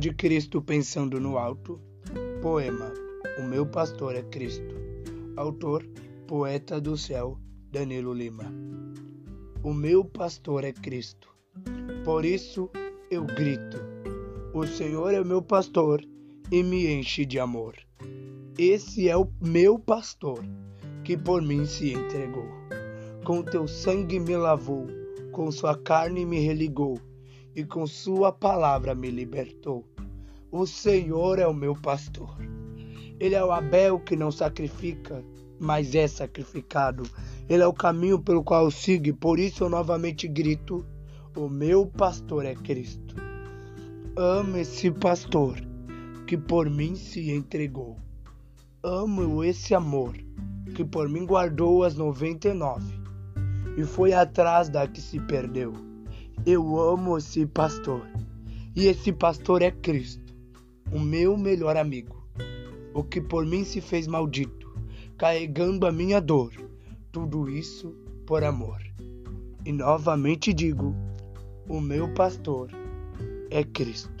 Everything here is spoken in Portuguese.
de Cristo pensando no alto. Poema: O meu pastor é Cristo. Autor: Poeta do céu, Danilo Lima. O meu pastor é Cristo. Por isso eu grito: O Senhor é meu pastor e me enche de amor. Esse é o meu pastor que por mim se entregou. Com teu sangue me lavou, com sua carne me religou e com sua palavra me libertou. O Senhor é o meu pastor. Ele é o Abel que não sacrifica, mas é sacrificado. Ele é o caminho pelo qual eu sigo, e por isso eu novamente grito: O meu pastor é Cristo. Amo esse pastor que por mim se entregou. Amo esse amor que por mim guardou as 99 e foi atrás da que se perdeu. Eu amo esse pastor. E esse pastor é Cristo, o meu melhor amigo, o que por mim se fez maldito, carregando a minha dor. Tudo isso por amor. E novamente digo: o meu pastor é Cristo.